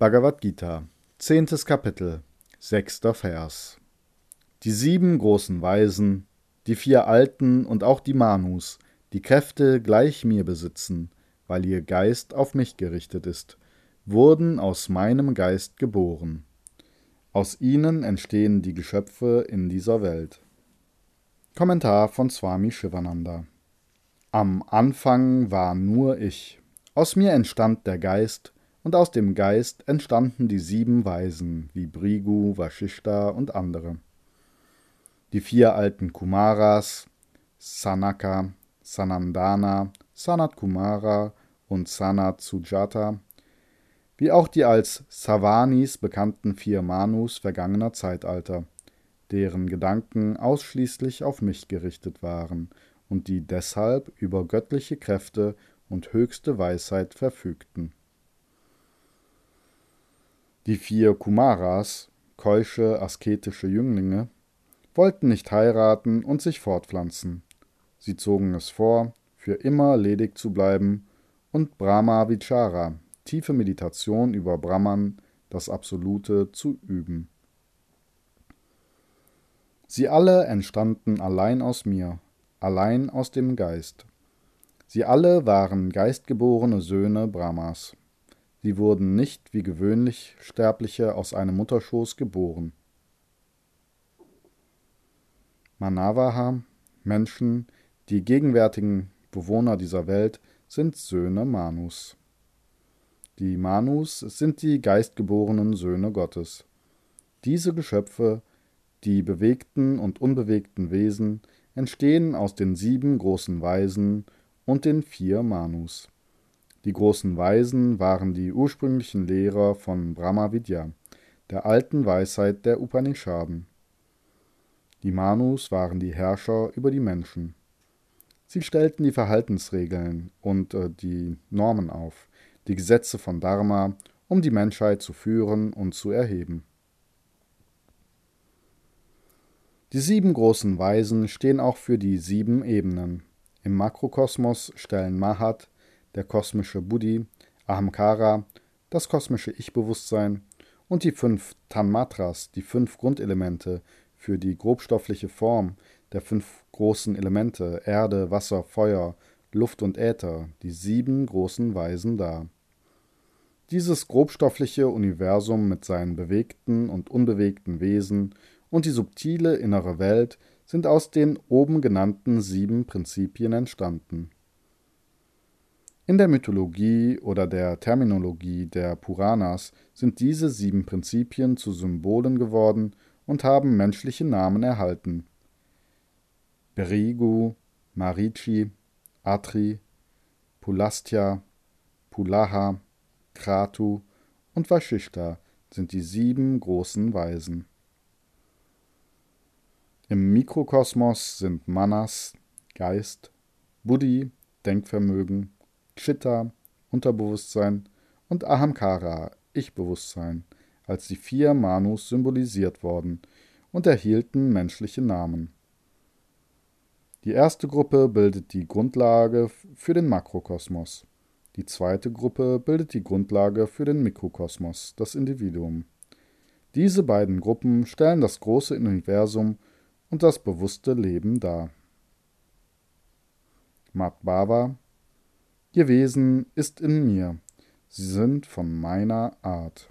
Bhagavad Gita, zehntes Kapitel, sechster Vers. Die sieben großen Weisen, die vier Alten und auch die Manus, die Kräfte gleich mir besitzen, weil ihr Geist auf mich gerichtet ist, wurden aus meinem Geist geboren. Aus ihnen entstehen die Geschöpfe in dieser Welt. Kommentar von Swami Shivananda Am Anfang war nur ich. Aus mir entstand der Geist, und aus dem Geist entstanden die sieben Weisen wie Brigu, Vashishta und andere. Die vier alten Kumaras, Sanaka, Sanandana, Sanat Kumara und Sanat Sujata, wie auch die als Savanis bekannten vier Manus vergangener Zeitalter, deren Gedanken ausschließlich auf mich gerichtet waren und die deshalb über göttliche Kräfte und höchste Weisheit verfügten. Die vier Kumaras, keusche, asketische Jünglinge, wollten nicht heiraten und sich fortpflanzen. Sie zogen es vor, für immer ledig zu bleiben und Brahma Vichara, tiefe Meditation über Brahman, das Absolute, zu üben. Sie alle entstanden allein aus mir, allein aus dem Geist. Sie alle waren geistgeborene Söhne Brahmas. Sie wurden nicht wie gewöhnlich Sterbliche aus einem Mutterschoß geboren. Manavaha, Menschen, die gegenwärtigen Bewohner dieser Welt, sind Söhne Manus. Die Manus sind die geistgeborenen Söhne Gottes. Diese Geschöpfe, die bewegten und unbewegten Wesen, entstehen aus den sieben großen Weisen und den vier Manus. Die großen Weisen waren die ursprünglichen Lehrer von Brahma Vidya, der alten Weisheit der Upanishaden. Die Manus waren die Herrscher über die Menschen. Sie stellten die Verhaltensregeln und äh, die Normen auf, die Gesetze von Dharma, um die Menschheit zu führen und zu erheben. Die sieben großen Weisen stehen auch für die sieben Ebenen. Im Makrokosmos stellen Mahat, der kosmische Buddhi, Ahamkara, das kosmische Ich-Bewusstsein und die fünf Tanmatras, die fünf Grundelemente für die grobstoffliche Form der fünf großen Elemente Erde, Wasser, Feuer, Luft und Äther, die sieben großen Weisen dar. Dieses grobstoffliche Universum mit seinen bewegten und unbewegten Wesen und die subtile innere Welt sind aus den oben genannten sieben Prinzipien entstanden. In der Mythologie oder der Terminologie der Puranas sind diese sieben Prinzipien zu Symbolen geworden und haben menschliche Namen erhalten. Berigu, Marichi, Atri, Pulastya, Pulaha, Kratu und Vashishta sind die sieben großen Weisen. Im Mikrokosmos sind Manas, Geist, Buddhi, Denkvermögen, Chitta, Unterbewusstsein und Ahamkara, Ich-Bewusstsein, als die vier Manus symbolisiert worden und erhielten menschliche Namen. Die erste Gruppe bildet die Grundlage für den Makrokosmos. Die zweite Gruppe bildet die Grundlage für den Mikrokosmos, das Individuum. Diese beiden Gruppen stellen das große Universum und das bewusste Leben dar. Madhbhava Ihr Wesen ist in mir, sie sind von meiner Art.